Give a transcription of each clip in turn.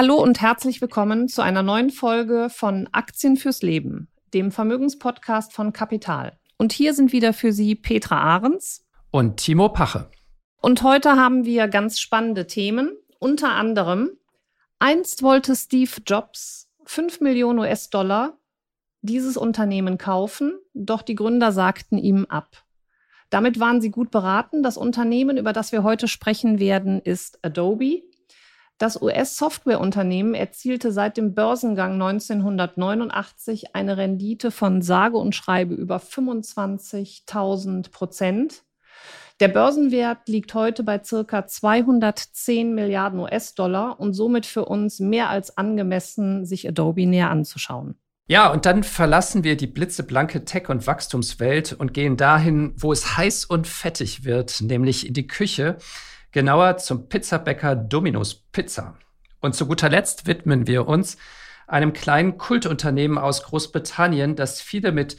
Hallo und herzlich willkommen zu einer neuen Folge von Aktien fürs Leben, dem Vermögenspodcast von Kapital. Und hier sind wieder für Sie Petra Ahrens und Timo Pache. Und heute haben wir ganz spannende Themen, unter anderem einst wollte Steve Jobs 5 Millionen US-Dollar dieses Unternehmen kaufen, doch die Gründer sagten ihm ab. Damit waren sie gut beraten. Das Unternehmen, über das wir heute sprechen werden, ist Adobe. Das US-Softwareunternehmen erzielte seit dem Börsengang 1989 eine Rendite von sage und schreibe über 25.000 Prozent. Der Börsenwert liegt heute bei circa 210 Milliarden US-Dollar und somit für uns mehr als angemessen, sich Adobe näher anzuschauen. Ja, und dann verlassen wir die blitzeblanke Tech- und Wachstumswelt und gehen dahin, wo es heiß und fettig wird, nämlich in die Küche genauer zum Pizzabäcker Domino's Pizza. Und zu guter Letzt widmen wir uns einem kleinen Kultunternehmen aus Großbritannien, das viele mit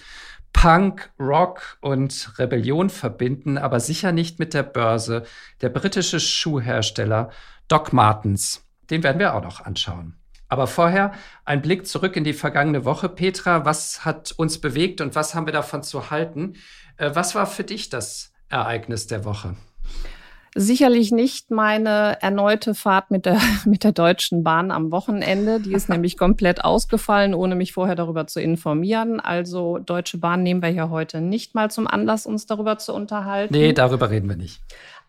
Punk, Rock und Rebellion verbinden, aber sicher nicht mit der Börse, der britische Schuhhersteller Doc Martens. Den werden wir auch noch anschauen. Aber vorher ein Blick zurück in die vergangene Woche. Petra, was hat uns bewegt und was haben wir davon zu halten? Äh, was war für dich das Ereignis der Woche? Sicherlich nicht meine erneute Fahrt mit der, mit der Deutschen Bahn am Wochenende. Die ist nämlich komplett ausgefallen, ohne mich vorher darüber zu informieren. Also Deutsche Bahn nehmen wir ja heute nicht mal zum Anlass, uns darüber zu unterhalten. Nee, darüber reden wir nicht.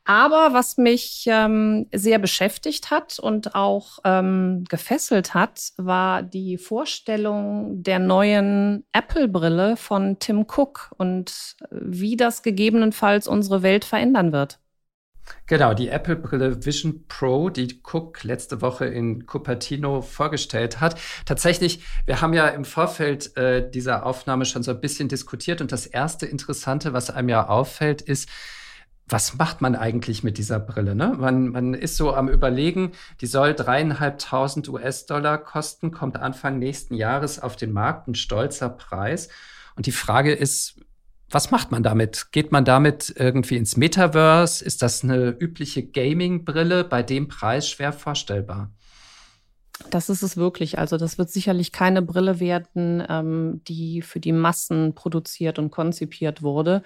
Aber was mich ähm, sehr beschäftigt hat und auch ähm, gefesselt hat, war die Vorstellung der neuen Apple-Brille von Tim Cook und wie das gegebenenfalls unsere Welt verändern wird. Genau, die Apple-Brille Vision Pro, die Cook letzte Woche in Cupertino vorgestellt hat. Tatsächlich, wir haben ja im Vorfeld äh, dieser Aufnahme schon so ein bisschen diskutiert und das erste Interessante, was einem ja auffällt, ist, was macht man eigentlich mit dieser Brille? Ne? Man, man ist so am Überlegen, die soll dreieinhalbtausend US-Dollar kosten, kommt Anfang nächsten Jahres auf den Markt, ein stolzer Preis. Und die Frage ist, was macht man damit? Geht man damit irgendwie ins Metaverse? Ist das eine übliche Gaming-Brille bei dem Preis schwer vorstellbar? Das ist es wirklich. Also das wird sicherlich keine Brille werden, ähm, die für die Massen produziert und konzipiert wurde.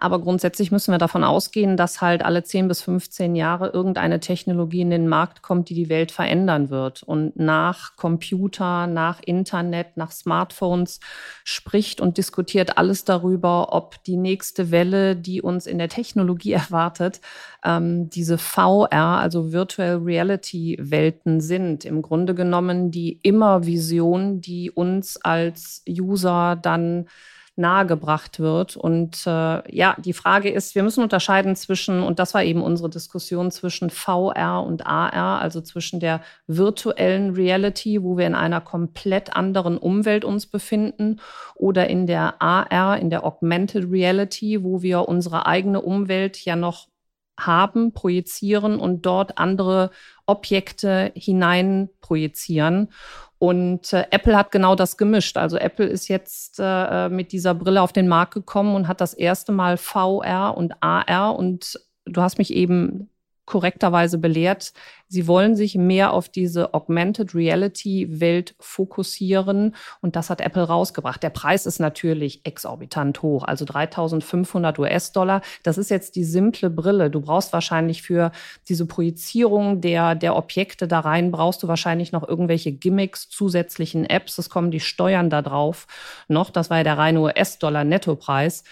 Aber grundsätzlich müssen wir davon ausgehen, dass halt alle 10 bis 15 Jahre irgendeine Technologie in den Markt kommt, die die Welt verändern wird. Und nach Computer, nach Internet, nach Smartphones spricht und diskutiert alles darüber, ob die nächste Welle, die uns in der Technologie erwartet, ähm, diese VR, also Virtual Reality Welten sind. Im Grunde genommen die Immervision, die uns als User dann nahegebracht wird. Und äh, ja, die Frage ist, wir müssen unterscheiden zwischen, und das war eben unsere Diskussion zwischen VR und AR, also zwischen der virtuellen Reality, wo wir in einer komplett anderen Umwelt uns befinden, oder in der AR, in der Augmented Reality, wo wir unsere eigene Umwelt ja noch haben, projizieren und dort andere Objekte hinein projizieren. Und äh, Apple hat genau das gemischt. Also Apple ist jetzt äh, mit dieser Brille auf den Markt gekommen und hat das erste Mal VR und AR. Und du hast mich eben korrekterweise belehrt. Sie wollen sich mehr auf diese Augmented Reality Welt fokussieren und das hat Apple rausgebracht. Der Preis ist natürlich exorbitant hoch, also 3500 US-Dollar. Das ist jetzt die simple Brille. Du brauchst wahrscheinlich für diese Projizierung der, der Objekte da rein, brauchst du wahrscheinlich noch irgendwelche Gimmicks, zusätzlichen Apps. Es kommen die Steuern da drauf noch. Das war ja der reine US-Dollar Nettopreis.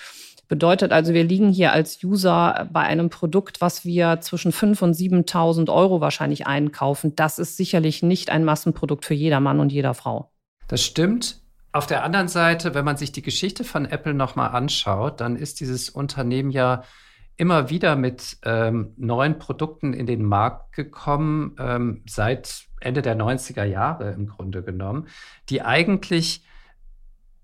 Bedeutet also, wir liegen hier als User bei einem Produkt, was wir zwischen 5.000 und 7.000 Euro wahrscheinlich einkaufen. Das ist sicherlich nicht ein Massenprodukt für jeder Mann und jeder Frau. Das stimmt. Auf der anderen Seite, wenn man sich die Geschichte von Apple nochmal anschaut, dann ist dieses Unternehmen ja immer wieder mit ähm, neuen Produkten in den Markt gekommen, ähm, seit Ende der 90er Jahre im Grunde genommen, die eigentlich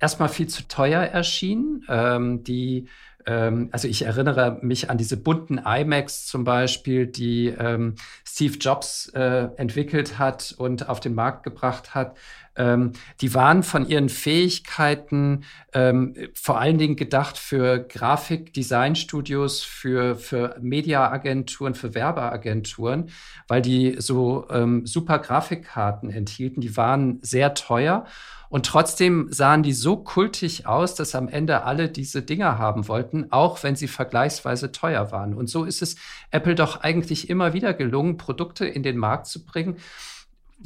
erstmal viel zu teuer erschienen, ähm, die ähm, also ich erinnere mich an diese bunten iMacs zum Beispiel, die ähm, Steve Jobs äh, entwickelt hat und auf den Markt gebracht hat. Ähm, die waren von ihren Fähigkeiten ähm, vor allen Dingen gedacht für Grafik-Design-Studios, für, für Mediaagenturen, für Werbeagenturen, weil die so ähm, super Grafikkarten enthielten. Die waren sehr teuer. Und trotzdem sahen die so kultig aus, dass am Ende alle diese Dinger haben wollten, auch wenn sie vergleichsweise teuer waren. Und so ist es Apple doch eigentlich immer wieder gelungen, Produkte in den Markt zu bringen,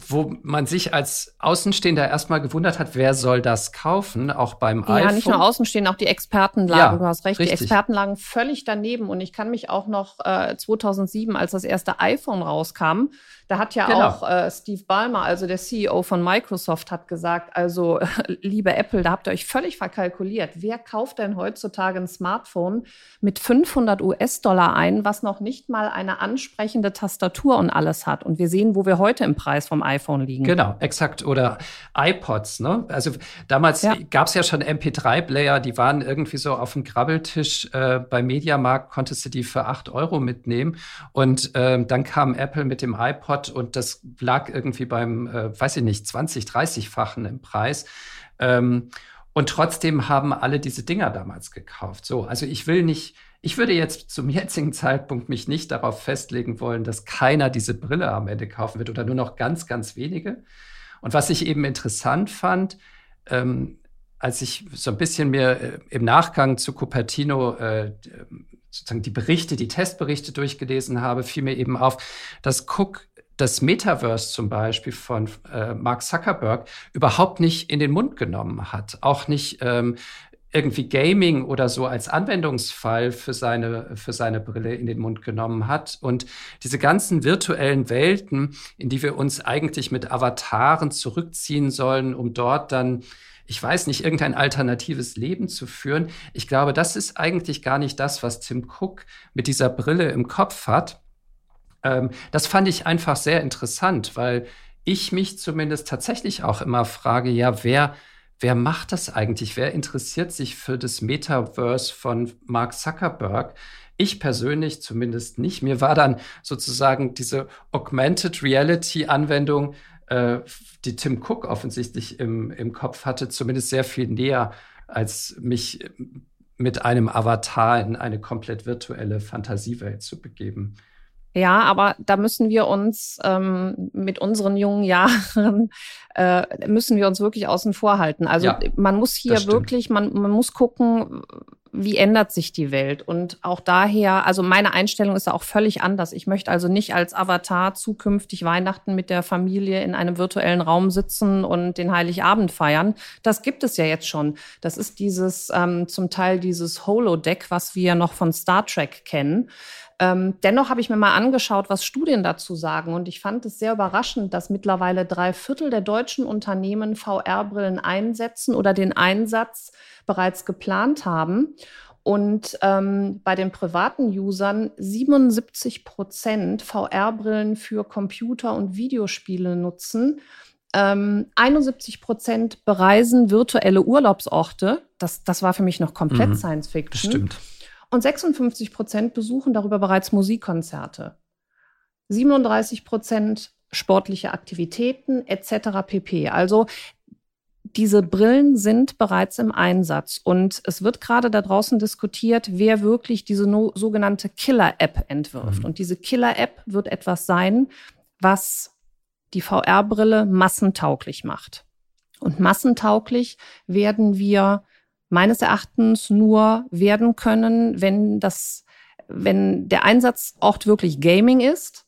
wo man sich als Außenstehender erstmal gewundert hat, wer soll das kaufen, auch beim ja, iPhone. Ja, nicht nur Außenstehender, auch die Experten lagen, ja, du hast recht, richtig. die Experten lagen völlig daneben. Und ich kann mich auch noch äh, 2007, als das erste iPhone rauskam, da hat ja genau. auch äh, Steve Ballmer, also der CEO von Microsoft, hat gesagt, also äh, liebe Apple, da habt ihr euch völlig verkalkuliert. Wer kauft denn heutzutage ein Smartphone mit 500 US-Dollar ein, was noch nicht mal eine ansprechende Tastatur und alles hat? Und wir sehen, wo wir heute im Preis vom iPhone liegen. Genau, exakt. Oder iPods. Ne? Also damals ja. gab es ja schon MP3-Player, die waren irgendwie so auf dem Krabbeltisch äh, bei Mediamarkt, konntest du die für 8 Euro mitnehmen. Und ähm, dann kam Apple mit dem iPod iPod und das lag irgendwie beim, äh, weiß ich nicht, 20, 30-fachen im Preis. Ähm, und trotzdem haben alle diese Dinger damals gekauft. So, also ich will nicht, ich würde jetzt zum jetzigen Zeitpunkt mich nicht darauf festlegen wollen, dass keiner diese Brille am Ende kaufen wird oder nur noch ganz, ganz wenige. Und was ich eben interessant fand, ähm, als ich so ein bisschen mir äh, im Nachgang zu Cupertino äh, sozusagen die Berichte, die Testberichte durchgelesen habe, fiel mir eben auf, dass Cook das Metaverse zum Beispiel von äh, Mark Zuckerberg überhaupt nicht in den Mund genommen hat. Auch nicht ähm, irgendwie Gaming oder so als Anwendungsfall für seine, für seine Brille in den Mund genommen hat. Und diese ganzen virtuellen Welten, in die wir uns eigentlich mit Avataren zurückziehen sollen, um dort dann ich weiß nicht, irgendein alternatives Leben zu führen. Ich glaube, das ist eigentlich gar nicht das, was Tim Cook mit dieser Brille im Kopf hat, ähm, das fand ich einfach sehr interessant, weil ich mich zumindest tatsächlich auch immer frage, ja, wer, wer macht das eigentlich? Wer interessiert sich für das Metaverse von Mark Zuckerberg? Ich persönlich zumindest nicht. Mir war dann sozusagen diese Augmented Reality Anwendung, äh, die Tim Cook offensichtlich im, im Kopf hatte, zumindest sehr viel näher, als mich mit einem Avatar in eine komplett virtuelle Fantasiewelt zu begeben. Ja, aber da müssen wir uns ähm, mit unseren jungen Jahren äh, müssen wir uns wirklich außen vor halten. Also ja, man muss hier wirklich, man, man muss gucken, wie ändert sich die Welt? Und auch daher, also meine Einstellung ist auch völlig anders. Ich möchte also nicht als Avatar zukünftig Weihnachten mit der Familie in einem virtuellen Raum sitzen und den Heiligabend feiern. Das gibt es ja jetzt schon. Das ist dieses ähm, zum Teil dieses Holodeck, was wir noch von Star Trek kennen. Ähm, dennoch habe ich mir mal angeschaut, was Studien dazu sagen. Und ich fand es sehr überraschend, dass mittlerweile drei Viertel der deutschen Unternehmen VR-Brillen einsetzen oder den Einsatz bereits geplant haben. Und ähm, bei den privaten Usern 77 Prozent VR-Brillen für Computer- und Videospiele nutzen. Ähm, 71 Prozent bereisen virtuelle Urlaubsorte. Das, das war für mich noch komplett mhm, Science Fiction. Stimmt. Und 56 Prozent besuchen darüber bereits Musikkonzerte. 37 Prozent sportliche Aktivitäten etc. pp. Also diese Brillen sind bereits im Einsatz und es wird gerade da draußen diskutiert, wer wirklich diese no sogenannte Killer-App entwirft. Mhm. Und diese Killer-App wird etwas sein, was die VR-Brille massentauglich macht. Und massentauglich werden wir meines Erachtens nur werden können, wenn das, wenn der Einsatzort wirklich Gaming ist.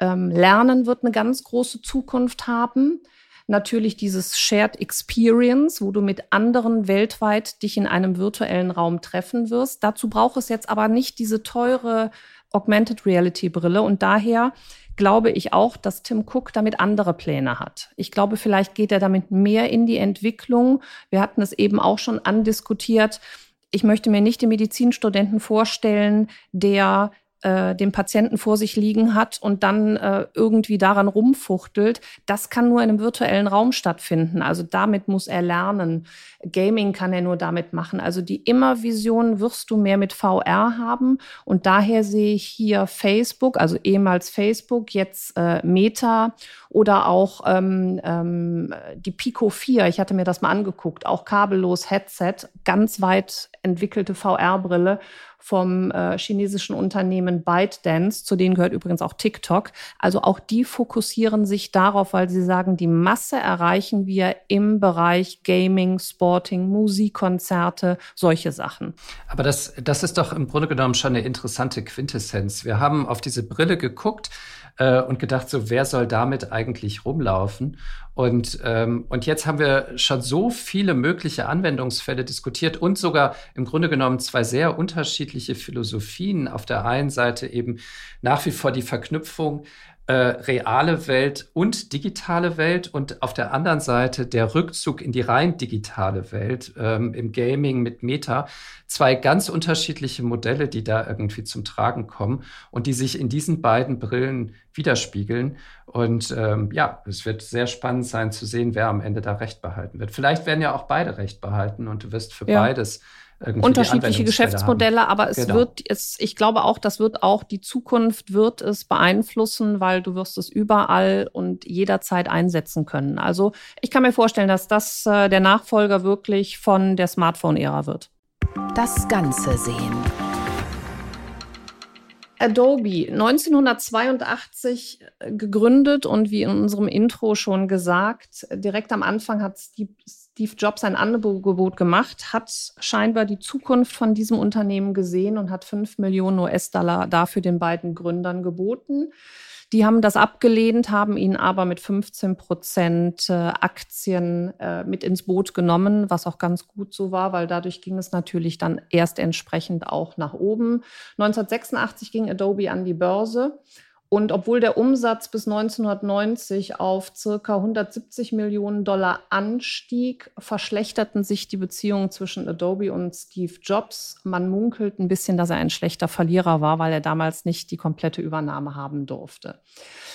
Ähm, Lernen wird eine ganz große Zukunft haben. Natürlich dieses Shared Experience, wo du mit anderen weltweit dich in einem virtuellen Raum treffen wirst. Dazu braucht es jetzt aber nicht diese teure Augmented Reality Brille und daher glaube ich auch, dass Tim Cook damit andere Pläne hat. Ich glaube, vielleicht geht er damit mehr in die Entwicklung. Wir hatten es eben auch schon andiskutiert. ich möchte mir nicht den Medizinstudenten vorstellen, der äh, den Patienten vor sich liegen hat und dann äh, irgendwie daran rumfuchtelt, das kann nur in einem virtuellen Raum stattfinden. Also damit muss er lernen. Gaming kann er nur damit machen. Also die Immervision wirst du mehr mit VR haben. Und daher sehe ich hier Facebook, also ehemals Facebook, jetzt äh, Meta oder auch ähm, ähm, die Pico 4. Ich hatte mir das mal angeguckt. Auch kabellos Headset, ganz weit entwickelte VR-Brille vom äh, chinesischen Unternehmen ByteDance, zu denen gehört übrigens auch TikTok. Also auch die fokussieren sich darauf, weil sie sagen, die Masse erreichen wir im Bereich Gaming, Sporting, Musikkonzerte, solche Sachen. Aber das, das ist doch im Grunde genommen schon eine interessante Quintessenz. Wir haben auf diese Brille geguckt äh, und gedacht, so wer soll damit eigentlich rumlaufen? Und, ähm, und jetzt haben wir schon so viele mögliche Anwendungsfälle diskutiert und sogar im Grunde genommen zwei sehr unterschiedliche Philosophien. Auf der einen Seite eben nach wie vor die Verknüpfung äh, reale Welt und digitale Welt und auf der anderen Seite der Rückzug in die rein digitale Welt ähm, im Gaming mit Meta. Zwei ganz unterschiedliche Modelle, die da irgendwie zum Tragen kommen und die sich in diesen beiden Brillen widerspiegeln. Und ähm, ja, es wird sehr spannend sein zu sehen, wer am Ende da Recht behalten wird. Vielleicht werden ja auch beide Recht behalten und du wirst für ja. beides unterschiedliche Geschäftsmodelle, haben. aber es genau. wird es, ich glaube auch, das wird auch die Zukunft wird es beeinflussen, weil du wirst es überall und jederzeit einsetzen können. Also ich kann mir vorstellen, dass das äh, der Nachfolger wirklich von der Smartphone-Ära wird. Das Ganze sehen. Adobe 1982 äh, gegründet und wie in unserem Intro schon gesagt, direkt am Anfang hat Steve, Steve Jobs ein Angebot gemacht, hat scheinbar die Zukunft von diesem Unternehmen gesehen und hat fünf Millionen US-Dollar dafür den beiden Gründern geboten. Die haben das abgelehnt, haben ihn aber mit 15 Prozent äh, Aktien äh, mit ins Boot genommen, was auch ganz gut so war, weil dadurch ging es natürlich dann erst entsprechend auch nach oben. 1986 ging Adobe an die Börse und obwohl der Umsatz bis 1990 auf circa 170 Millionen Dollar anstieg, verschlechterten sich die Beziehungen zwischen Adobe und Steve Jobs. Man munkelt ein bisschen, dass er ein schlechter Verlierer war, weil er damals nicht die komplette Übernahme haben durfte.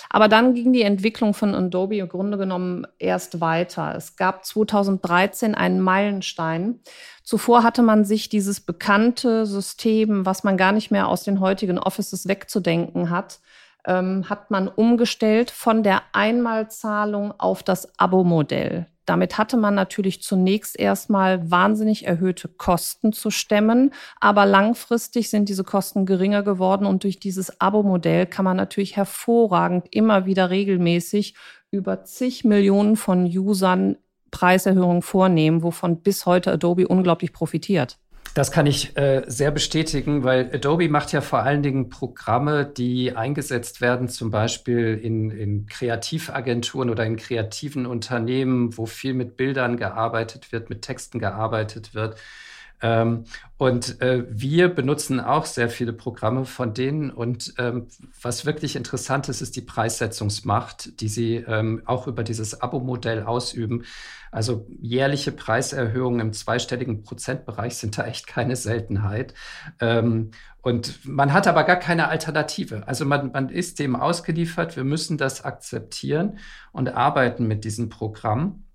Aber dann ging die Entwicklung von Adobe im Grunde genommen erst weiter. Es gab 2013 einen Meilenstein. Zuvor hatte man sich dieses bekannte System, was man gar nicht mehr aus den heutigen Offices wegzudenken hat, ähm, hat man umgestellt von der Einmalzahlung auf das Abo-Modell. Damit hatte man natürlich zunächst erstmal wahnsinnig erhöhte Kosten zu stemmen, aber langfristig sind diese Kosten geringer geworden und durch dieses Abo-Modell kann man natürlich hervorragend immer wieder regelmäßig über zig Millionen von Usern Preiserhöhungen vornehmen, wovon bis heute Adobe unglaublich profitiert. Das kann ich äh, sehr bestätigen, weil Adobe macht ja vor allen Dingen Programme, die eingesetzt werden, zum Beispiel in, in Kreativagenturen oder in kreativen Unternehmen, wo viel mit Bildern gearbeitet wird, mit Texten gearbeitet wird. Ähm, und äh, wir benutzen auch sehr viele Programme von denen. Und ähm, was wirklich interessant ist, ist die Preissetzungsmacht, die sie ähm, auch über dieses Abo-Modell ausüben. Also jährliche Preiserhöhungen im zweistelligen Prozentbereich sind da echt keine Seltenheit. Ähm, und man hat aber gar keine Alternative. Also man, man ist dem ausgeliefert. Wir müssen das akzeptieren und arbeiten mit diesem Programm.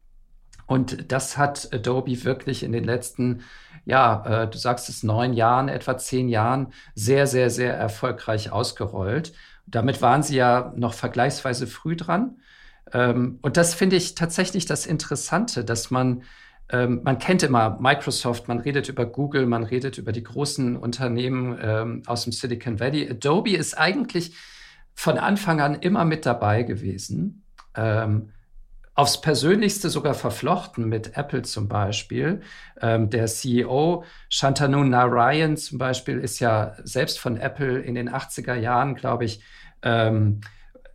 Und das hat Adobe wirklich in den letzten, ja, äh, du sagst es, neun Jahren, etwa zehn Jahren sehr, sehr, sehr erfolgreich ausgerollt. Damit waren sie ja noch vergleichsweise früh dran. Ähm, und das finde ich tatsächlich das Interessante, dass man, ähm, man kennt immer Microsoft, man redet über Google, man redet über die großen Unternehmen ähm, aus dem Silicon Valley. Adobe ist eigentlich von Anfang an immer mit dabei gewesen. Ähm, aufs Persönlichste sogar verflochten mit Apple zum Beispiel. Ähm, der CEO Shantanu Narayan zum Beispiel ist ja selbst von Apple in den 80er Jahren, glaube ich, ähm,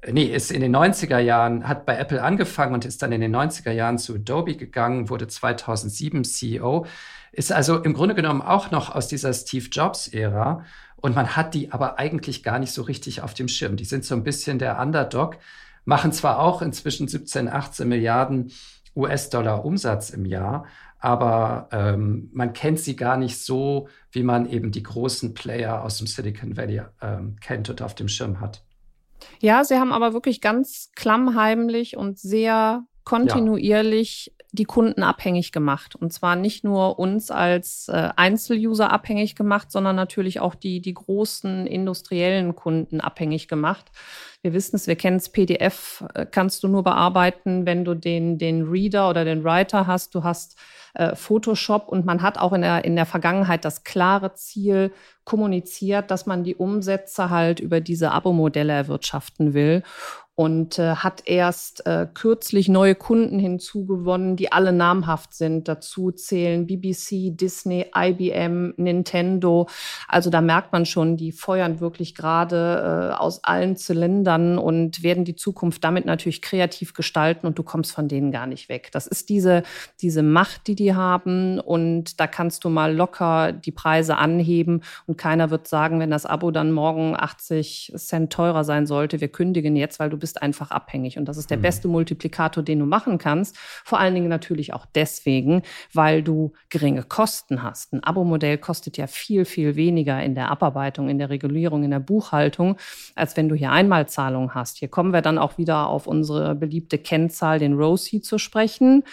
nee, ist in den 90er Jahren, hat bei Apple angefangen und ist dann in den 90er Jahren zu Adobe gegangen, wurde 2007 CEO, ist also im Grunde genommen auch noch aus dieser Steve Jobs-Ära. Und man hat die aber eigentlich gar nicht so richtig auf dem Schirm. Die sind so ein bisschen der Underdog machen zwar auch inzwischen 17, 18 Milliarden US-Dollar Umsatz im Jahr, aber ähm, man kennt sie gar nicht so, wie man eben die großen Player aus dem Silicon Valley ähm, kennt und auf dem Schirm hat. Ja, sie haben aber wirklich ganz klammheimlich und sehr kontinuierlich. Die Kunden abhängig gemacht. Und zwar nicht nur uns als äh, Einzeluser abhängig gemacht, sondern natürlich auch die, die großen industriellen Kunden abhängig gemacht. Wir wissen es, wir kennen es, PDF äh, kannst du nur bearbeiten, wenn du den, den Reader oder den Writer hast. Du hast äh, Photoshop und man hat auch in der, in der Vergangenheit das klare Ziel kommuniziert, dass man die Umsätze halt über diese Abo-Modelle erwirtschaften will und äh, hat erst äh, kürzlich neue Kunden hinzugewonnen, die alle namhaft sind. Dazu zählen BBC, Disney, IBM, Nintendo. Also da merkt man schon, die feuern wirklich gerade äh, aus allen Zylindern und werden die Zukunft damit natürlich kreativ gestalten und du kommst von denen gar nicht weg. Das ist diese, diese Macht, die die haben und da kannst du mal locker die Preise anheben und keiner wird sagen, wenn das Abo dann morgen 80 Cent teurer sein sollte, wir kündigen jetzt, weil du bist einfach abhängig. Und das ist der mhm. beste Multiplikator, den du machen kannst. Vor allen Dingen natürlich auch deswegen, weil du geringe Kosten hast. Ein Abo-Modell kostet ja viel, viel weniger in der Abarbeitung, in der Regulierung, in der Buchhaltung, als wenn du hier Einmalzahlungen hast. Hier kommen wir dann auch wieder auf unsere beliebte Kennzahl, den ROSI, zu sprechen.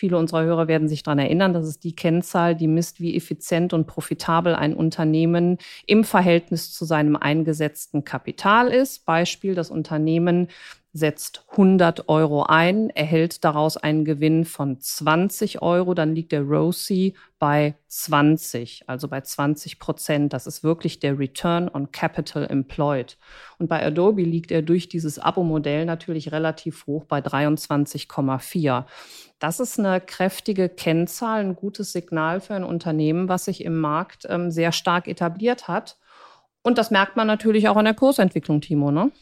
Viele unserer Hörer werden sich daran erinnern, dass es die Kennzahl, die misst, wie effizient und profitabel ein Unternehmen im Verhältnis zu seinem eingesetzten Kapital ist. Beispiel, das Unternehmen setzt 100 Euro ein, erhält daraus einen Gewinn von 20 Euro, dann liegt der ROCE bei 20, also bei 20 Prozent. Das ist wirklich der Return on Capital Employed. Und bei Adobe liegt er durch dieses Abo-Modell natürlich relativ hoch bei 23,4. Das ist eine kräftige Kennzahl, ein gutes Signal für ein Unternehmen, was sich im Markt ähm, sehr stark etabliert hat. Und das merkt man natürlich auch in der Kursentwicklung, Timo, ne?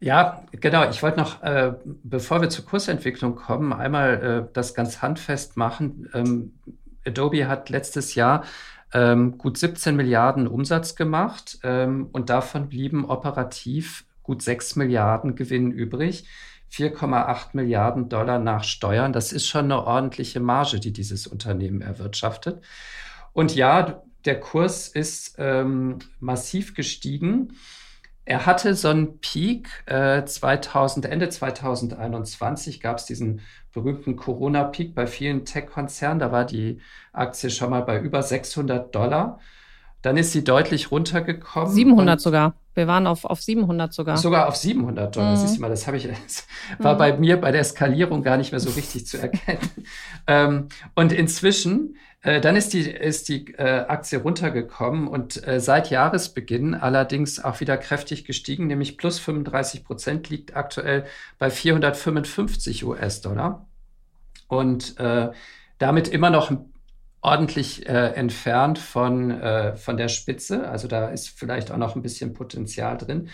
Ja, genau. Ich wollte noch, äh, bevor wir zur Kursentwicklung kommen, einmal äh, das ganz handfest machen. Ähm, Adobe hat letztes Jahr ähm, gut 17 Milliarden Umsatz gemacht ähm, und davon blieben operativ gut 6 Milliarden Gewinn übrig. 4,8 Milliarden Dollar nach Steuern. Das ist schon eine ordentliche Marge, die dieses Unternehmen erwirtschaftet. Und ja, der Kurs ist ähm, massiv gestiegen. Er hatte so einen Peak äh, 2000, Ende 2021 gab es diesen berühmten Corona-Peak bei vielen Tech-Konzernen. Da war die Aktie schon mal bei über 600 Dollar. Dann ist sie deutlich runtergekommen. 700 sogar. Wir waren auf, auf 700 sogar. Sogar auf 700 Dollar. Mhm. Siehst du mal, das habe ich, das war mhm. bei mir bei der Skalierung gar nicht mehr so richtig zu erkennen. ähm, und inzwischen äh, dann ist die, ist die äh, Aktie runtergekommen und äh, seit Jahresbeginn allerdings auch wieder kräftig gestiegen, nämlich plus 35 Prozent liegt aktuell bei 455 US-Dollar. Und äh, damit immer noch ordentlich äh, entfernt von, äh, von der Spitze. Also da ist vielleicht auch noch ein bisschen Potenzial drin.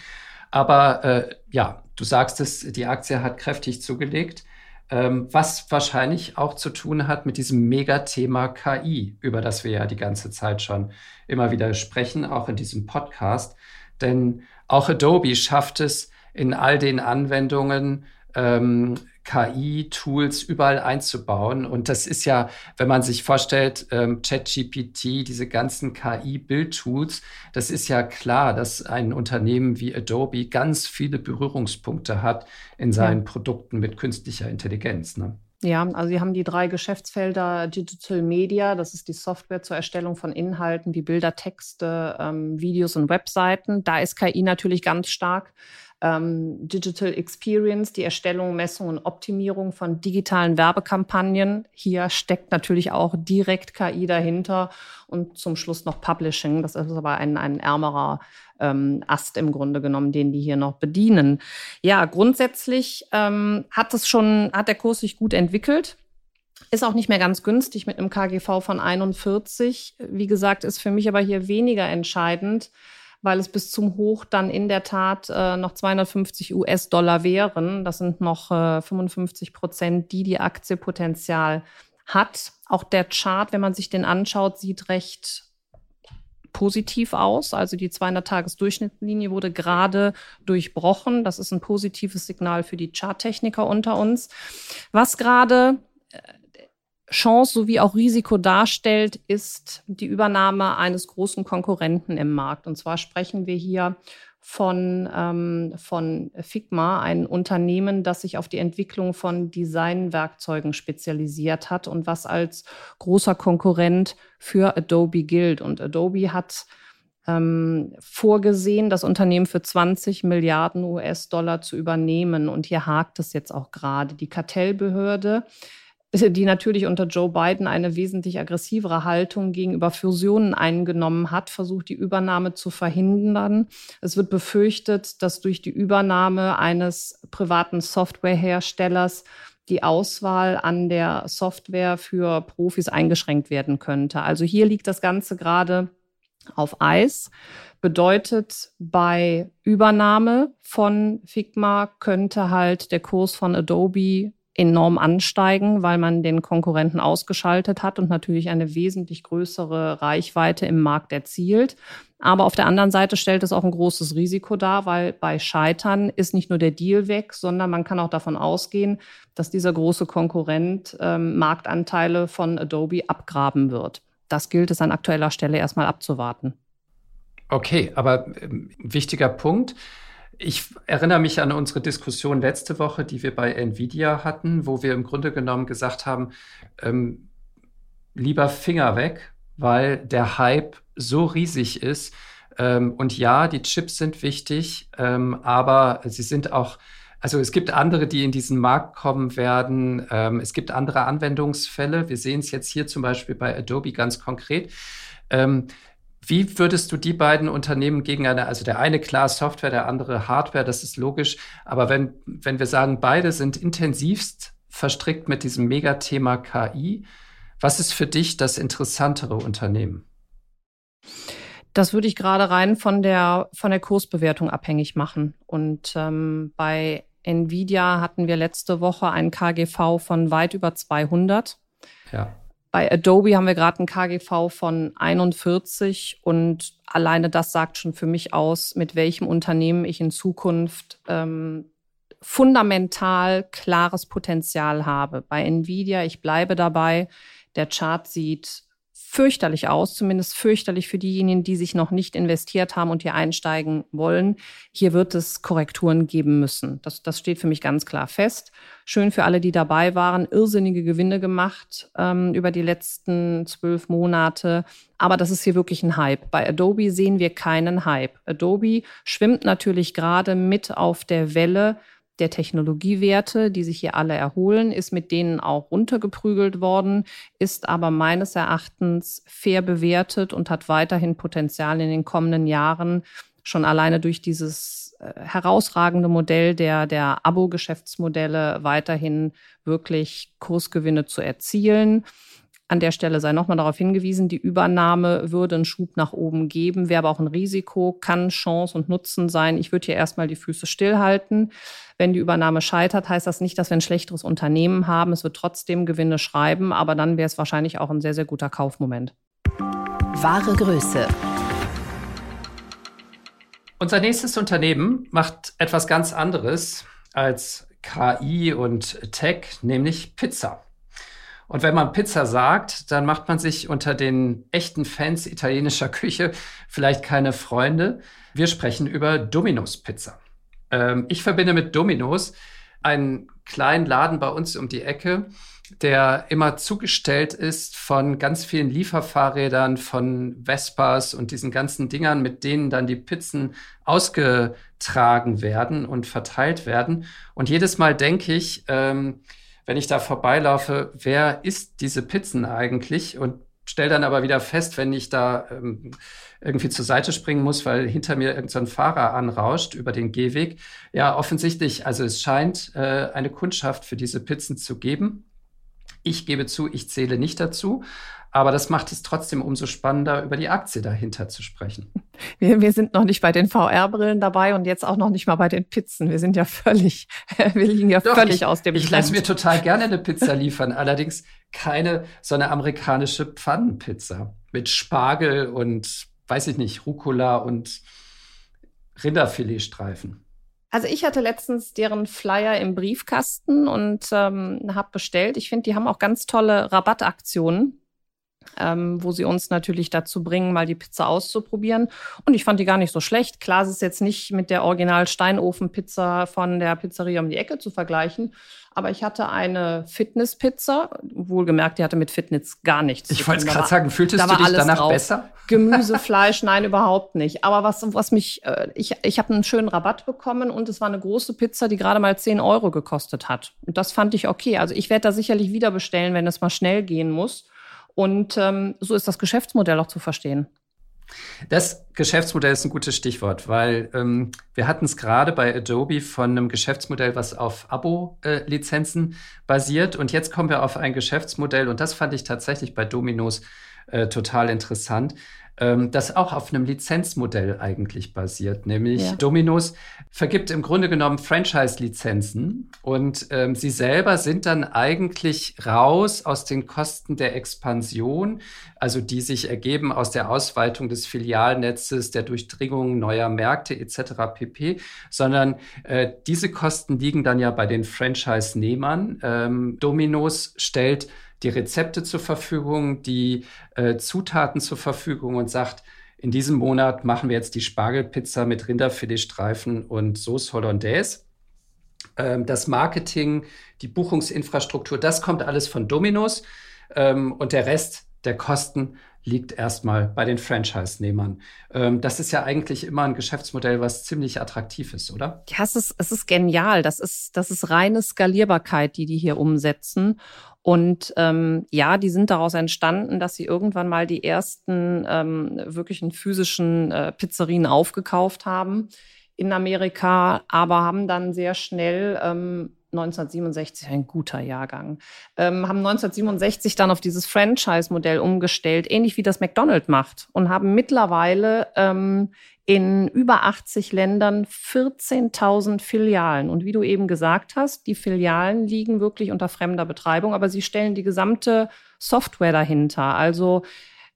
Aber äh, ja, du sagst es, die Aktie hat kräftig zugelegt ähm, was wahrscheinlich auch zu tun hat mit diesem Megathema KI, über das wir ja die ganze Zeit schon immer wieder sprechen, auch in diesem Podcast. Denn auch Adobe schafft es in all den Anwendungen, ähm, KI-Tools überall einzubauen. Und das ist ja, wenn man sich vorstellt, ähm, ChatGPT, diese ganzen KI-Bild-Tools, das ist ja klar, dass ein Unternehmen wie Adobe ganz viele Berührungspunkte hat in seinen ja. Produkten mit künstlicher Intelligenz. Ne? Ja, also Sie haben die drei Geschäftsfelder Digital Media, das ist die Software zur Erstellung von Inhalten wie Bilder, Texte, ähm, Videos und Webseiten. Da ist KI natürlich ganz stark ähm, Digital Experience, die Erstellung, Messung und Optimierung von digitalen Werbekampagnen. Hier steckt natürlich auch direkt KI dahinter und zum Schluss noch Publishing. Das ist aber ein, ein ärmerer ähm, Ast im Grunde genommen, den die hier noch bedienen. Ja, grundsätzlich ähm, hat es schon, hat der Kurs sich gut entwickelt. Ist auch nicht mehr ganz günstig mit einem KGV von 41. Wie gesagt, ist für mich aber hier weniger entscheidend, weil es bis zum Hoch dann in der Tat äh, noch 250 US-Dollar wären. Das sind noch äh, 55 Prozent, die die Aktie Potenzial hat. Auch der Chart, wenn man sich den anschaut, sieht recht positiv aus. Also die 200-Tages-Durchschnittslinie wurde gerade durchbrochen. Das ist ein positives Signal für die Charttechniker unter uns. Was gerade Chance sowie auch Risiko darstellt, ist die Übernahme eines großen Konkurrenten im Markt. Und zwar sprechen wir hier von, ähm, von Figma, ein Unternehmen, das sich auf die Entwicklung von Designwerkzeugen spezialisiert hat und was als großer Konkurrent für Adobe gilt. Und Adobe hat ähm, vorgesehen, das Unternehmen für 20 Milliarden US-Dollar zu übernehmen. Und hier hakt es jetzt auch gerade. Die Kartellbehörde die natürlich unter Joe Biden eine wesentlich aggressivere Haltung gegenüber Fusionen eingenommen hat, versucht die Übernahme zu verhindern. Es wird befürchtet, dass durch die Übernahme eines privaten Softwareherstellers die Auswahl an der Software für Profis eingeschränkt werden könnte. Also hier liegt das Ganze gerade auf Eis. Bedeutet, bei Übernahme von Figma könnte halt der Kurs von Adobe enorm ansteigen, weil man den Konkurrenten ausgeschaltet hat und natürlich eine wesentlich größere Reichweite im Markt erzielt. Aber auf der anderen Seite stellt es auch ein großes Risiko dar, weil bei Scheitern ist nicht nur der Deal weg, sondern man kann auch davon ausgehen, dass dieser große Konkurrent ähm, Marktanteile von Adobe abgraben wird. Das gilt es an aktueller Stelle erstmal abzuwarten. Okay, aber äh, wichtiger Punkt. Ich erinnere mich an unsere Diskussion letzte Woche, die wir bei Nvidia hatten, wo wir im Grunde genommen gesagt haben, ähm, lieber Finger weg, weil der Hype so riesig ist. Ähm, und ja, die Chips sind wichtig, ähm, aber sie sind auch, also es gibt andere, die in diesen Markt kommen werden. Ähm, es gibt andere Anwendungsfälle. Wir sehen es jetzt hier zum Beispiel bei Adobe ganz konkret. Wie würdest du die beiden Unternehmen gegeneinander, also der eine klar Software, der andere Hardware, das ist logisch, aber wenn, wenn wir sagen, beide sind intensivst verstrickt mit diesem Megathema KI, was ist für dich das interessantere Unternehmen? Das würde ich gerade rein von der, von der Kursbewertung abhängig machen. Und ähm, bei Nvidia hatten wir letzte Woche einen KGV von weit über 200. Ja. Bei Adobe haben wir gerade ein KGV von 41 und alleine das sagt schon für mich aus, mit welchem Unternehmen ich in Zukunft ähm, fundamental klares Potenzial habe. Bei Nvidia, ich bleibe dabei, der Chart sieht fürchterlich aus, zumindest fürchterlich für diejenigen, die sich noch nicht investiert haben und hier einsteigen wollen. Hier wird es Korrekturen geben müssen. Das, das steht für mich ganz klar fest. Schön für alle, die dabei waren. Irrsinnige Gewinne gemacht ähm, über die letzten zwölf Monate. Aber das ist hier wirklich ein Hype. Bei Adobe sehen wir keinen Hype. Adobe schwimmt natürlich gerade mit auf der Welle der Technologiewerte, die sich hier alle erholen, ist mit denen auch runtergeprügelt worden, ist aber meines Erachtens fair bewertet und hat weiterhin Potenzial in den kommenden Jahren, schon alleine durch dieses äh, herausragende Modell der, der Abo-Geschäftsmodelle weiterhin wirklich Kursgewinne zu erzielen. An der Stelle sei nochmal darauf hingewiesen, die Übernahme würde einen Schub nach oben geben, wäre aber auch ein Risiko, kann Chance und Nutzen sein. Ich würde hier erstmal die Füße stillhalten. Wenn die Übernahme scheitert, heißt das nicht, dass wir ein schlechteres Unternehmen haben. Es wird trotzdem Gewinne schreiben, aber dann wäre es wahrscheinlich auch ein sehr, sehr guter Kaufmoment. Wahre Größe. Unser nächstes Unternehmen macht etwas ganz anderes als KI und Tech, nämlich Pizza. Und wenn man Pizza sagt, dann macht man sich unter den echten Fans italienischer Küche vielleicht keine Freunde. Wir sprechen über Domino's Pizza. Ähm, ich verbinde mit Domino's einen kleinen Laden bei uns um die Ecke, der immer zugestellt ist von ganz vielen Lieferfahrrädern, von Vespas und diesen ganzen Dingern, mit denen dann die Pizzen ausgetragen werden und verteilt werden. Und jedes Mal denke ich, ähm, wenn ich da vorbeilaufe, wer isst diese Pizzen eigentlich? Und stell dann aber wieder fest, wenn ich da ähm, irgendwie zur Seite springen muss, weil hinter mir irgendein so Fahrer anrauscht über den Gehweg. Ja, offensichtlich, also es scheint äh, eine Kundschaft für diese Pizzen zu geben. Ich gebe zu, ich zähle nicht dazu. Aber das macht es trotzdem umso spannender, über die Aktie dahinter zu sprechen. Wir, wir sind noch nicht bei den VR-Brillen dabei und jetzt auch noch nicht mal bei den Pizzen. Wir sind ja völlig, wir liegen ja Doch, völlig ich, aus dem Ich lasse mir total gerne eine Pizza liefern, allerdings keine so eine amerikanische Pfannenpizza mit Spargel und, weiß ich nicht, Rucola und Rinderfiletstreifen. Also ich hatte letztens deren Flyer im Briefkasten und ähm, habe bestellt. Ich finde, die haben auch ganz tolle Rabattaktionen ähm, wo sie uns natürlich dazu bringen, mal die Pizza auszuprobieren. Und ich fand die gar nicht so schlecht. Klar, es ist jetzt nicht mit der Original Steinofen-Pizza von der Pizzeria um die Ecke zu vergleichen. Aber ich hatte eine Fitness-Pizza. Wohlgemerkt, die hatte mit Fitness gar nichts. Ich wollte gerade sagen, fühltest da du dich danach drauf. besser? Gemüse, Fleisch, nein, überhaupt nicht. Aber was, was mich, äh, ich, ich habe einen schönen Rabatt bekommen und es war eine große Pizza, die gerade mal 10 Euro gekostet hat. Und das fand ich okay. Also ich werde da sicherlich wieder bestellen, wenn es mal schnell gehen muss. Und ähm, so ist das Geschäftsmodell auch zu verstehen. Das Geschäftsmodell ist ein gutes Stichwort, weil ähm, wir hatten es gerade bei Adobe von einem Geschäftsmodell, was auf Abo-Lizenzen äh, basiert. Und jetzt kommen wir auf ein Geschäftsmodell, und das fand ich tatsächlich bei Dominos äh, total interessant, ähm, das auch auf einem Lizenzmodell eigentlich basiert. Nämlich ja. Dominos vergibt im Grunde genommen Franchise-Lizenzen und ähm, sie selber sind dann eigentlich raus aus den Kosten der Expansion, also die sich ergeben aus der Ausweitung des Filialnetzes, der Durchdringung neuer Märkte etc. pp, sondern äh, diese Kosten liegen dann ja bei den Franchise-Nehmern. Ähm, Dominos stellt die Rezepte zur Verfügung, die äh, Zutaten zur Verfügung und sagt, in diesem Monat machen wir jetzt die Spargelpizza mit Rinderfiletstreifen und Sauce Hollandaise. Ähm, das Marketing, die Buchungsinfrastruktur, das kommt alles von Dominos ähm, und der Rest der Kosten liegt erstmal bei den Franchise-Nehmern. Ähm, das ist ja eigentlich immer ein Geschäftsmodell, was ziemlich attraktiv ist, oder? Ja, es ist, es ist genial. Das ist, das ist reine Skalierbarkeit, die die hier umsetzen. Und ähm, ja, die sind daraus entstanden, dass sie irgendwann mal die ersten ähm, wirklichen physischen äh, Pizzerien aufgekauft haben in Amerika, aber haben dann sehr schnell ähm, 1967 ein guter Jahrgang, ähm, haben 1967 dann auf dieses Franchise-Modell umgestellt, ähnlich wie das McDonald's macht und haben mittlerweile ähm, in über 80 Ländern 14.000 Filialen. Und wie du eben gesagt hast, die Filialen liegen wirklich unter fremder Betreibung, aber sie stellen die gesamte Software dahinter. Also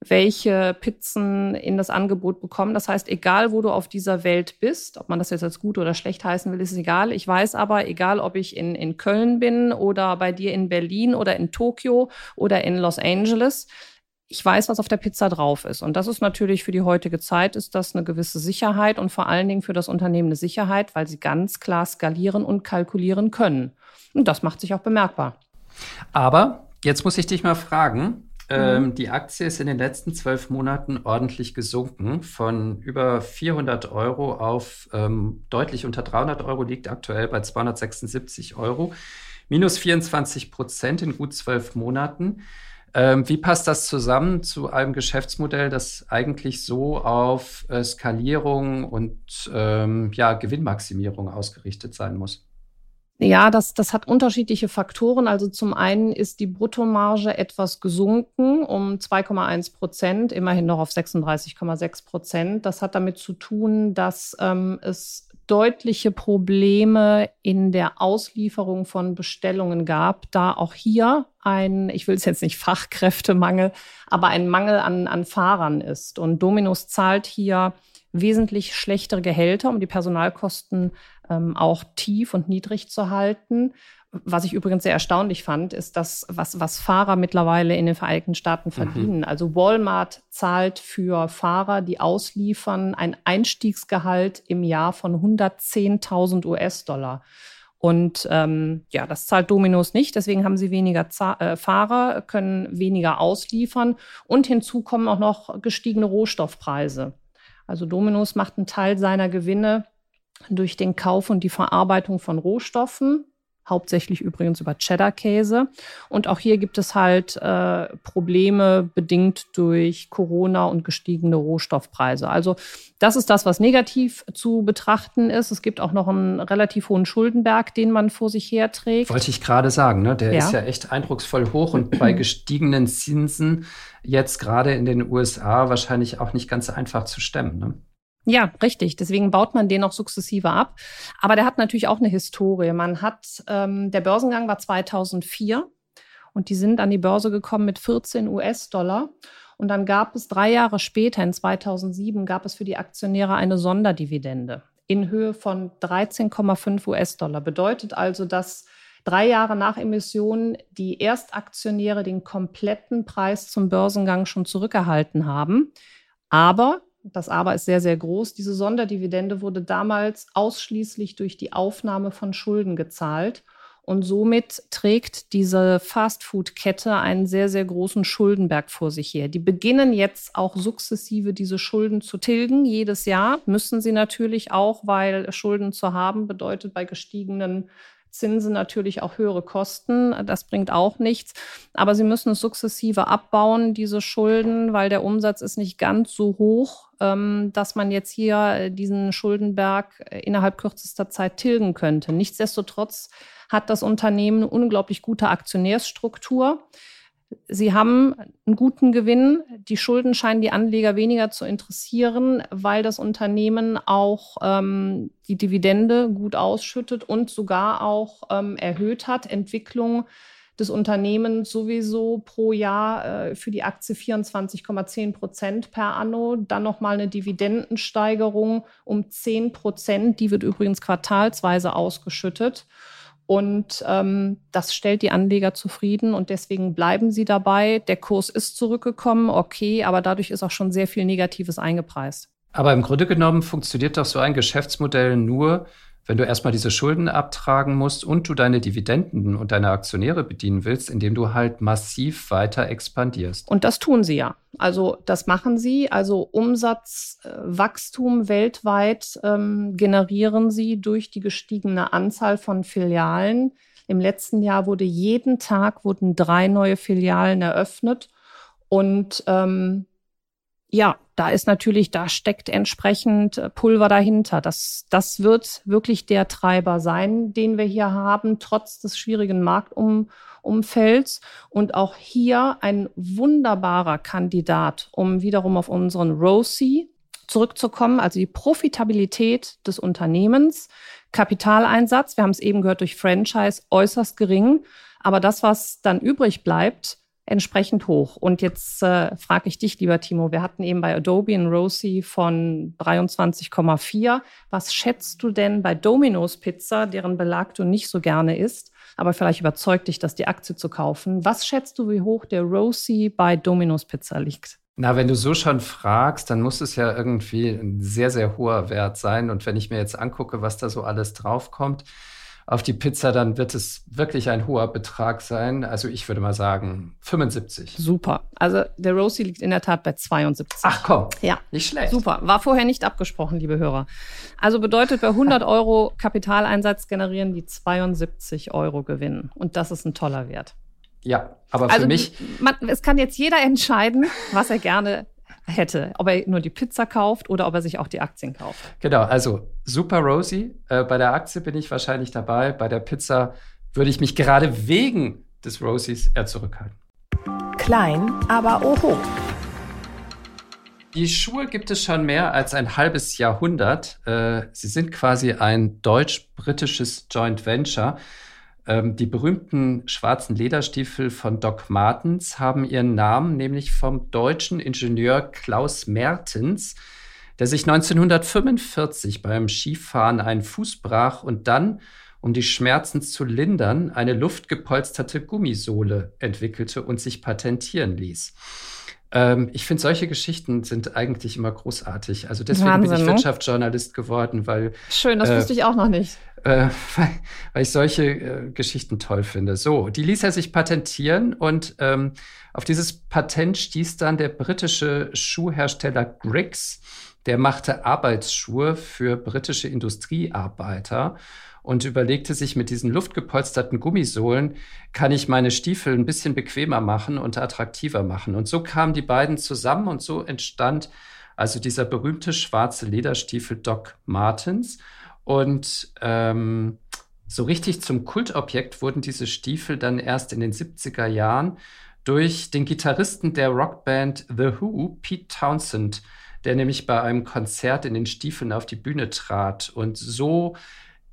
welche Pizzen in das Angebot bekommen. Das heißt, egal wo du auf dieser Welt bist, ob man das jetzt als gut oder schlecht heißen will, ist egal. Ich weiß aber, egal ob ich in, in Köln bin oder bei dir in Berlin oder in Tokio oder in Los Angeles, ich weiß, was auf der Pizza drauf ist. Und das ist natürlich für die heutige Zeit, ist das eine gewisse Sicherheit und vor allen Dingen für das Unternehmen eine Sicherheit, weil sie ganz klar skalieren und kalkulieren können. Und das macht sich auch bemerkbar. Aber jetzt muss ich dich mal fragen, ähm, mhm. die Aktie ist in den letzten zwölf Monaten ordentlich gesunken. Von über 400 Euro auf ähm, deutlich unter 300 Euro, liegt aktuell bei 276 Euro. Minus 24 Prozent in gut zwölf Monaten. Ähm, wie passt das zusammen zu einem Geschäftsmodell, das eigentlich so auf äh, Skalierung und ähm, ja, Gewinnmaximierung ausgerichtet sein muss? Ja, das, das hat unterschiedliche Faktoren. Also zum einen ist die Bruttomarge etwas gesunken um 2,1 Prozent, immerhin noch auf 36,6 Prozent. Das hat damit zu tun, dass ähm, es deutliche Probleme in der Auslieferung von Bestellungen gab, da auch hier ein, ich will es jetzt nicht Fachkräftemangel, aber ein Mangel an, an Fahrern ist. Und Dominus zahlt hier wesentlich schlechtere Gehälter, um die Personalkosten ähm, auch tief und niedrig zu halten. Was ich übrigens sehr erstaunlich fand, ist das, was, was Fahrer mittlerweile in den Vereinigten Staaten mhm. verdienen. Mhm. Also Walmart zahlt für Fahrer, die ausliefern, ein Einstiegsgehalt im Jahr von 110.000 US-Dollar. Und ähm, ja, das zahlt Dominos nicht, deswegen haben sie weniger Z äh, Fahrer, können weniger ausliefern und hinzu kommen auch noch gestiegene Rohstoffpreise. Also Dominos macht einen Teil seiner Gewinne durch den Kauf und die Verarbeitung von Rohstoffen, hauptsächlich übrigens über Cheddar-Käse. Und auch hier gibt es halt äh, Probleme bedingt durch Corona und gestiegene Rohstoffpreise. Also das ist das, was negativ zu betrachten ist. Es gibt auch noch einen relativ hohen Schuldenberg, den man vor sich herträgt. Wollte ich gerade sagen, ne? der ja. ist ja echt eindrucksvoll hoch und bei gestiegenen Zinsen jetzt gerade in den USA wahrscheinlich auch nicht ganz einfach zu stemmen. Ne? Ja, richtig. Deswegen baut man den auch sukzessive ab. Aber der hat natürlich auch eine Historie. Man hat, ähm, der Börsengang war 2004 und die sind an die Börse gekommen mit 14 US-Dollar. Und dann gab es drei Jahre später, in 2007, gab es für die Aktionäre eine Sonderdividende. in Höhe von 13,5 US-Dollar. Bedeutet also, dass drei Jahre nach Emission die Erstaktionäre den kompletten Preis zum Börsengang schon zurückerhalten haben. Aber, das Aber ist sehr, sehr groß, diese Sonderdividende wurde damals ausschließlich durch die Aufnahme von Schulden gezahlt. Und somit trägt diese Fastfood-Kette einen sehr, sehr großen Schuldenberg vor sich her. Die beginnen jetzt auch sukzessive diese Schulden zu tilgen. Jedes Jahr müssen sie natürlich auch, weil Schulden zu haben bedeutet bei gestiegenen Zinsen natürlich auch höhere Kosten. Das bringt auch nichts. Aber sie müssen es sukzessive abbauen, diese Schulden, weil der Umsatz ist nicht ganz so hoch, ähm, dass man jetzt hier diesen Schuldenberg innerhalb kürzester Zeit tilgen könnte. Nichtsdestotrotz hat das Unternehmen eine unglaublich gute Aktionärsstruktur. Sie haben einen guten Gewinn. Die Schulden scheinen die Anleger weniger zu interessieren, weil das Unternehmen auch ähm, die Dividende gut ausschüttet und sogar auch ähm, erhöht hat. Entwicklung des Unternehmens sowieso pro Jahr äh, für die Aktie 24,10 Prozent per anno. Dann nochmal eine Dividendensteigerung um 10 Prozent. Die wird übrigens quartalsweise ausgeschüttet. Und ähm, das stellt die Anleger zufrieden und deswegen bleiben sie dabei. Der Kurs ist zurückgekommen, okay, aber dadurch ist auch schon sehr viel Negatives eingepreist. Aber im Grunde genommen funktioniert doch so ein Geschäftsmodell nur, wenn du erstmal diese Schulden abtragen musst und du deine Dividenden und deine Aktionäre bedienen willst, indem du halt massiv weiter expandierst. Und das tun sie ja. Also das machen sie. Also Umsatzwachstum weltweit ähm, generieren sie durch die gestiegene Anzahl von Filialen. Im letzten Jahr wurde jeden Tag wurden drei neue Filialen eröffnet. Und ähm, ja, da ist natürlich, da steckt entsprechend äh, Pulver dahinter. Das, das wird wirklich der Treiber sein, den wir hier haben, trotz des schwierigen Marktumfelds. Und auch hier ein wunderbarer Kandidat, um wiederum auf unseren ROSI zurückzukommen, also die Profitabilität des Unternehmens, Kapitaleinsatz, wir haben es eben gehört durch Franchise, äußerst gering. Aber das, was dann übrig bleibt, entsprechend hoch. Und jetzt äh, frage ich dich, lieber Timo, wir hatten eben bei Adobe ein ROSI von 23,4. Was schätzt du denn bei Domino's Pizza, deren Belag du nicht so gerne isst, aber vielleicht überzeugt dich, dass die Aktie zu kaufen? Was schätzt du, wie hoch der ROSI bei Domino's Pizza liegt? Na, wenn du so schon fragst, dann muss es ja irgendwie ein sehr, sehr hoher Wert sein. Und wenn ich mir jetzt angucke, was da so alles draufkommt, auf die Pizza, dann wird es wirklich ein hoher Betrag sein. Also ich würde mal sagen 75. Super. Also der Rosie liegt in der Tat bei 72. Ach komm, ja, nicht schlecht. Super. War vorher nicht abgesprochen, liebe Hörer. Also bedeutet bei 100 Euro Kapitaleinsatz generieren die 72 Euro Gewinn. Und das ist ein toller Wert. Ja, aber für also, mich. Man, es kann jetzt jeder entscheiden, was er gerne hätte. Ob er nur die Pizza kauft oder ob er sich auch die Aktien kauft. Genau, also super Rosie. Äh, bei der Aktie bin ich wahrscheinlich dabei. Bei der Pizza würde ich mich gerade wegen des Rosies eher zurückhalten. Klein, aber oho. Die Schuhe gibt es schon mehr als ein halbes Jahrhundert. Äh, sie sind quasi ein deutsch-britisches Joint Venture. Ähm, die berühmten schwarzen Lederstiefel von Doc Martens haben ihren Namen nämlich vom deutschen Ingenieur Klaus Mertens, der sich 1945 beim Skifahren einen Fuß brach und dann, um die Schmerzen zu lindern, eine luftgepolsterte Gummisohle entwickelte und sich patentieren ließ. Ähm, ich finde, solche Geschichten sind eigentlich immer großartig. Also deswegen Wahnsinn, bin ich ne? Wirtschaftsjournalist geworden, weil. Schön, das äh, wusste ich auch noch nicht. Äh, weil, weil, ich solche äh, Geschichten toll finde. So, die ließ er sich patentieren und ähm, auf dieses Patent stieß dann der britische Schuhhersteller Griggs. Der machte Arbeitsschuhe für britische Industriearbeiter und überlegte sich mit diesen luftgepolsterten Gummisohlen, kann ich meine Stiefel ein bisschen bequemer machen und attraktiver machen. Und so kamen die beiden zusammen und so entstand also dieser berühmte schwarze Lederstiefel Doc Martens. Und ähm, so richtig zum Kultobjekt wurden diese Stiefel dann erst in den 70er Jahren durch den Gitarristen der Rockband The Who, Pete Townsend, der nämlich bei einem Konzert in den Stiefeln auf die Bühne trat. Und so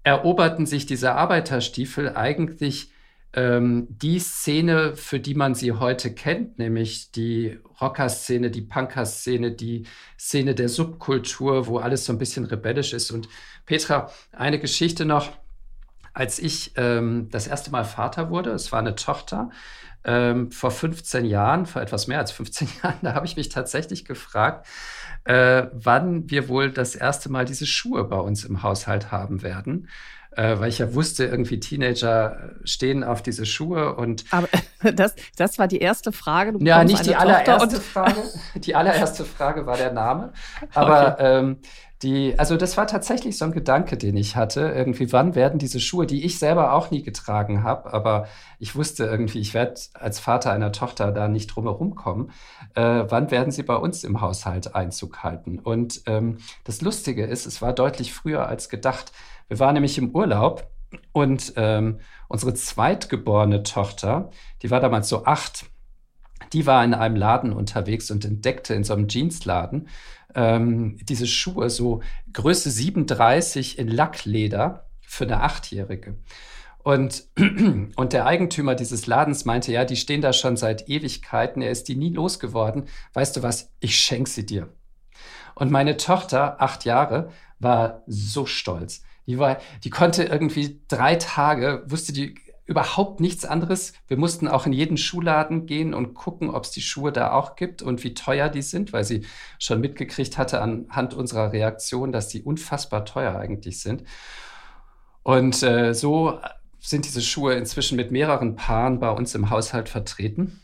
eroberten sich diese Arbeiterstiefel eigentlich ähm, die Szene, für die man sie heute kennt, nämlich die Rocker-Szene, die Punker-Szene, die Szene der Subkultur, wo alles so ein bisschen rebellisch ist. Und Petra, eine Geschichte noch, als ich ähm, das erste Mal Vater wurde, es war eine Tochter, ähm, vor 15 Jahren, vor etwas mehr als 15 Jahren, da habe ich mich tatsächlich gefragt, äh, wann wir wohl das erste Mal diese Schuhe bei uns im Haushalt haben werden äh, weil ich ja wusste, irgendwie Teenager stehen auf diese Schuhe und. Aber das, das war die erste Frage. Du ja, nicht die allererste Frage. Die allererste Frage war der Name. Aber okay. ähm, die, also das war tatsächlich so ein Gedanke, den ich hatte. Irgendwie, wann werden diese Schuhe, die ich selber auch nie getragen habe, aber ich wusste irgendwie, ich werde als Vater einer Tochter da nicht drumherum kommen, äh, wann werden sie bei uns im Haushalt Einzug halten? Und ähm, das Lustige ist, es war deutlich früher als gedacht. Wir waren nämlich im Urlaub und ähm, unsere zweitgeborene Tochter, die war damals so acht, die war in einem Laden unterwegs und entdeckte in so einem Jeansladen ähm, diese Schuhe, so Größe 37 in Lackleder für eine Achtjährige. Und, und der Eigentümer dieses Ladens meinte, ja, die stehen da schon seit Ewigkeiten, er ist die nie losgeworden. Weißt du was, ich schenk sie dir. Und meine Tochter, acht Jahre, war so stolz. Die war, die konnte irgendwie drei Tage, wusste die überhaupt nichts anderes. Wir mussten auch in jeden Schuhladen gehen und gucken, ob es die Schuhe da auch gibt und wie teuer die sind, weil sie schon mitgekriegt hatte anhand unserer Reaktion, dass die unfassbar teuer eigentlich sind. Und äh, so sind diese Schuhe inzwischen mit mehreren Paaren bei uns im Haushalt vertreten.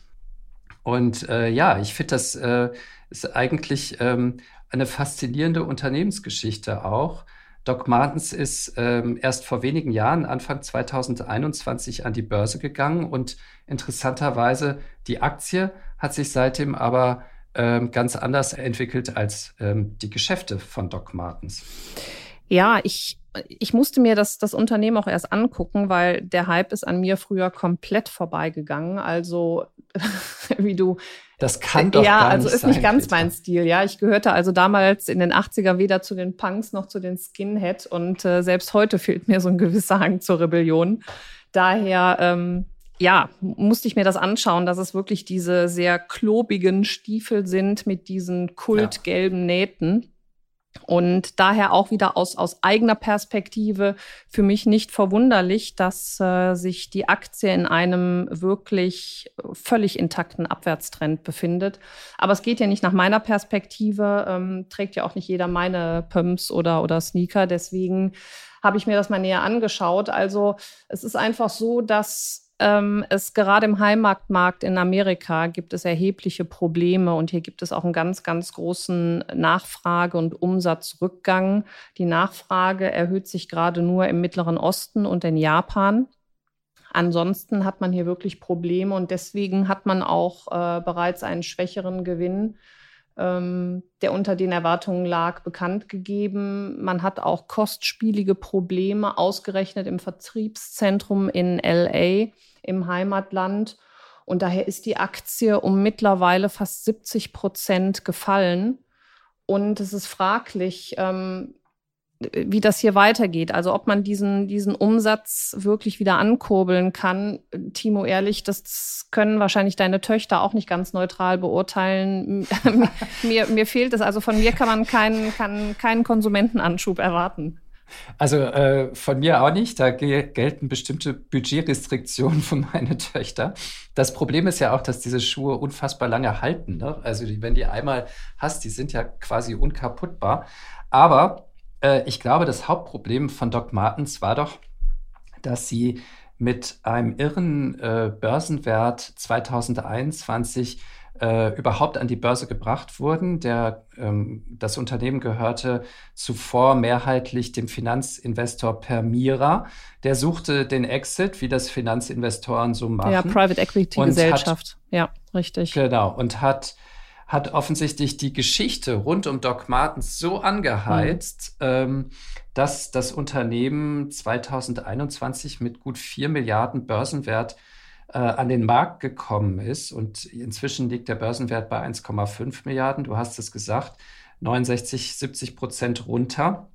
Und äh, ja, ich finde, das äh, ist eigentlich ähm, eine faszinierende Unternehmensgeschichte auch Doc Martens ist ähm, erst vor wenigen Jahren, Anfang 2021, an die Börse gegangen und interessanterweise die Aktie hat sich seitdem aber ähm, ganz anders entwickelt als ähm, die Geschäfte von Doc Martens. Ja, ich, ich musste mir das, das Unternehmen auch erst angucken, weil der Hype ist an mir früher komplett vorbeigegangen. Also, wie du das kann doch ja, gar also nicht ist nicht ganz Peter. mein Stil. Ja, ich gehörte also damals in den 80er weder zu den Punks noch zu den Skinhead und äh, selbst heute fehlt mir so ein gewisser Hang zur Rebellion. Daher ähm, ja, musste ich mir das anschauen, dass es wirklich diese sehr klobigen Stiefel sind mit diesen kultgelben ja. Nähten. Und daher auch wieder aus, aus eigener Perspektive für mich nicht verwunderlich, dass äh, sich die Aktie in einem wirklich völlig intakten Abwärtstrend befindet. Aber es geht ja nicht nach meiner Perspektive, ähm, trägt ja auch nicht jeder meine Pumps oder, oder Sneaker. Deswegen habe ich mir das mal näher angeschaut. Also es ist einfach so, dass ähm, es gerade im Heimatmarkt in Amerika gibt es erhebliche Probleme und hier gibt es auch einen ganz, ganz großen Nachfrage- und Umsatzrückgang. Die Nachfrage erhöht sich gerade nur im Mittleren Osten und in Japan. Ansonsten hat man hier wirklich Probleme und deswegen hat man auch äh, bereits einen schwächeren Gewinn ähm, der unter den Erwartungen lag, bekannt gegeben. Man hat auch kostspielige Probleme ausgerechnet im Vertriebszentrum in LA im Heimatland. Und daher ist die Aktie um mittlerweile fast 70 Prozent gefallen. Und es ist fraglich, ähm, wie das hier weitergeht. Also ob man diesen, diesen Umsatz wirklich wieder ankurbeln kann. Timo, ehrlich, das können wahrscheinlich deine Töchter auch nicht ganz neutral beurteilen. mir, mir fehlt es. Also von mir kann man keinen, kann keinen Konsumentenanschub erwarten. Also äh, von mir auch nicht. Da gelten bestimmte Budgetrestriktionen für meine Töchter. Das Problem ist ja auch, dass diese Schuhe unfassbar lange halten. Ne? Also die, wenn die einmal hast, die sind ja quasi unkaputtbar. Aber äh, ich glaube, das Hauptproblem von Doc Martens war doch, dass sie mit einem irren äh, Börsenwert 2021 äh, überhaupt an die Börse gebracht wurden. Der, ähm, das Unternehmen gehörte zuvor mehrheitlich dem Finanzinvestor Permira. Der suchte den Exit, wie das Finanzinvestoren so machen. Ja, Private Equity Gesellschaft. Hat, ja, richtig. Genau. Und hat hat offensichtlich die Geschichte rund um Doc Martens so angeheizt, mhm. ähm, dass das Unternehmen 2021 mit gut 4 Milliarden Börsenwert äh, an den Markt gekommen ist. Und inzwischen liegt der Börsenwert bei 1,5 Milliarden. Du hast es gesagt, 69, 70 Prozent runter.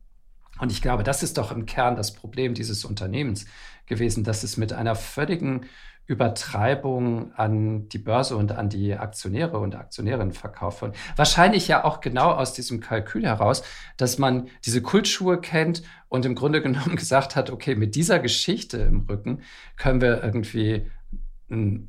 Und ich glaube, das ist doch im Kern das Problem dieses Unternehmens gewesen, dass es mit einer völligen Übertreibung an die Börse und an die Aktionäre und Aktionärinnen verkauft worden. Wahrscheinlich ja auch genau aus diesem Kalkül heraus, dass man diese Kultschuhe kennt und im Grunde genommen gesagt hat, okay, mit dieser Geschichte im Rücken können wir irgendwie einen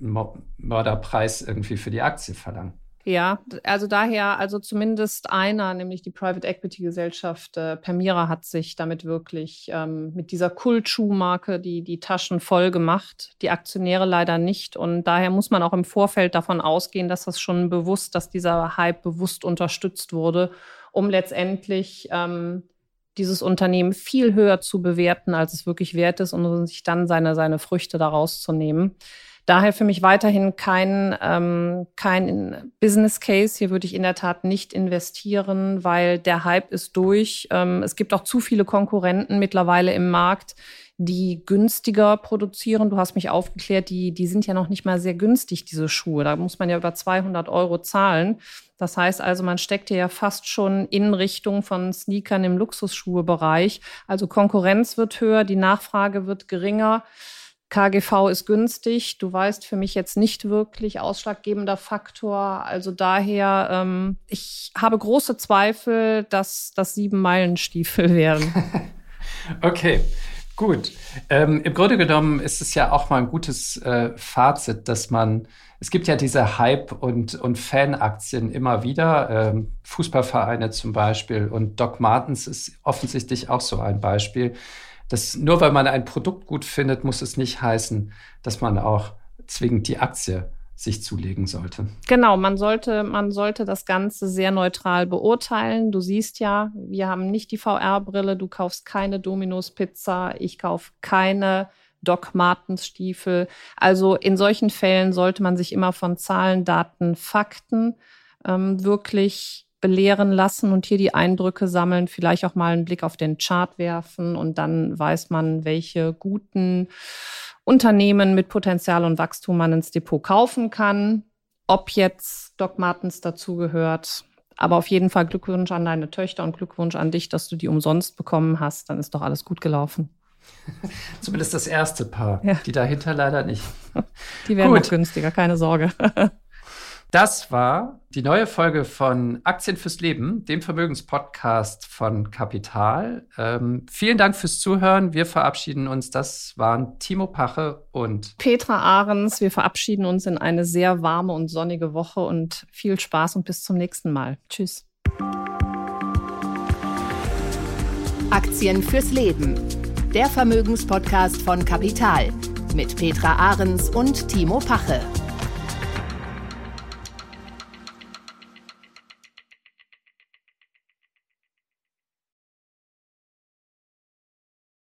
Mörderpreis irgendwie für die Aktie verlangen. Ja, also daher, also zumindest einer, nämlich die Private Equity Gesellschaft äh, Permira hat sich damit wirklich ähm, mit dieser Kultschuhmarke die, die Taschen voll gemacht, die Aktionäre leider nicht. Und daher muss man auch im Vorfeld davon ausgehen, dass das schon bewusst, dass dieser Hype bewusst unterstützt wurde, um letztendlich ähm, dieses Unternehmen viel höher zu bewerten, als es wirklich wert ist und sich dann seine, seine Früchte daraus zu nehmen. Daher für mich weiterhin kein, ähm, kein Business Case. Hier würde ich in der Tat nicht investieren, weil der Hype ist durch. Ähm, es gibt auch zu viele Konkurrenten mittlerweile im Markt, die günstiger produzieren. Du hast mich aufgeklärt, die, die sind ja noch nicht mal sehr günstig, diese Schuhe. Da muss man ja über 200 Euro zahlen. Das heißt also, man steckt ja fast schon in Richtung von Sneakern im Luxusschuhebereich. Also Konkurrenz wird höher, die Nachfrage wird geringer. KGV ist günstig. Du weißt für mich jetzt nicht wirklich ausschlaggebender Faktor. Also daher, ähm, ich habe große Zweifel, dass das sieben Meilenstiefel werden. okay. Gut. Ähm, Im Grunde genommen ist es ja auch mal ein gutes äh, Fazit, dass man, es gibt ja diese Hype- und, und Fanaktien immer wieder, ähm, Fußballvereine zum Beispiel und Doc Martens ist offensichtlich auch so ein Beispiel dass nur weil man ein Produkt gut findet, muss es nicht heißen, dass man auch zwingend die Aktie sich zulegen sollte. Genau, man sollte, man sollte das Ganze sehr neutral beurteilen. Du siehst ja, wir haben nicht die VR-Brille, du kaufst keine Domino's Pizza, ich kaufe keine Doc Martens Stiefel. Also in solchen Fällen sollte man sich immer von Zahlen, Daten, Fakten ähm, wirklich belehren lassen und hier die Eindrücke sammeln, vielleicht auch mal einen Blick auf den Chart werfen und dann weiß man, welche guten Unternehmen mit Potenzial und Wachstum man ins Depot kaufen kann. Ob jetzt Doc Martens dazugehört, aber auf jeden Fall Glückwunsch an deine Töchter und Glückwunsch an dich, dass du die umsonst bekommen hast. Dann ist doch alles gut gelaufen. Zumindest das erste Paar. Ja. Die dahinter leider nicht. Die werden Gut. noch günstiger, keine Sorge. Das war die neue Folge von Aktien fürs Leben, dem Vermögenspodcast von Kapital. Ähm, vielen Dank fürs Zuhören. Wir verabschieden uns. Das waren Timo Pache und Petra Ahrens. Wir verabschieden uns in eine sehr warme und sonnige Woche und viel Spaß und bis zum nächsten Mal. Tschüss. Aktien fürs Leben. Der Vermögenspodcast von Kapital mit Petra Ahrens und Timo Pache.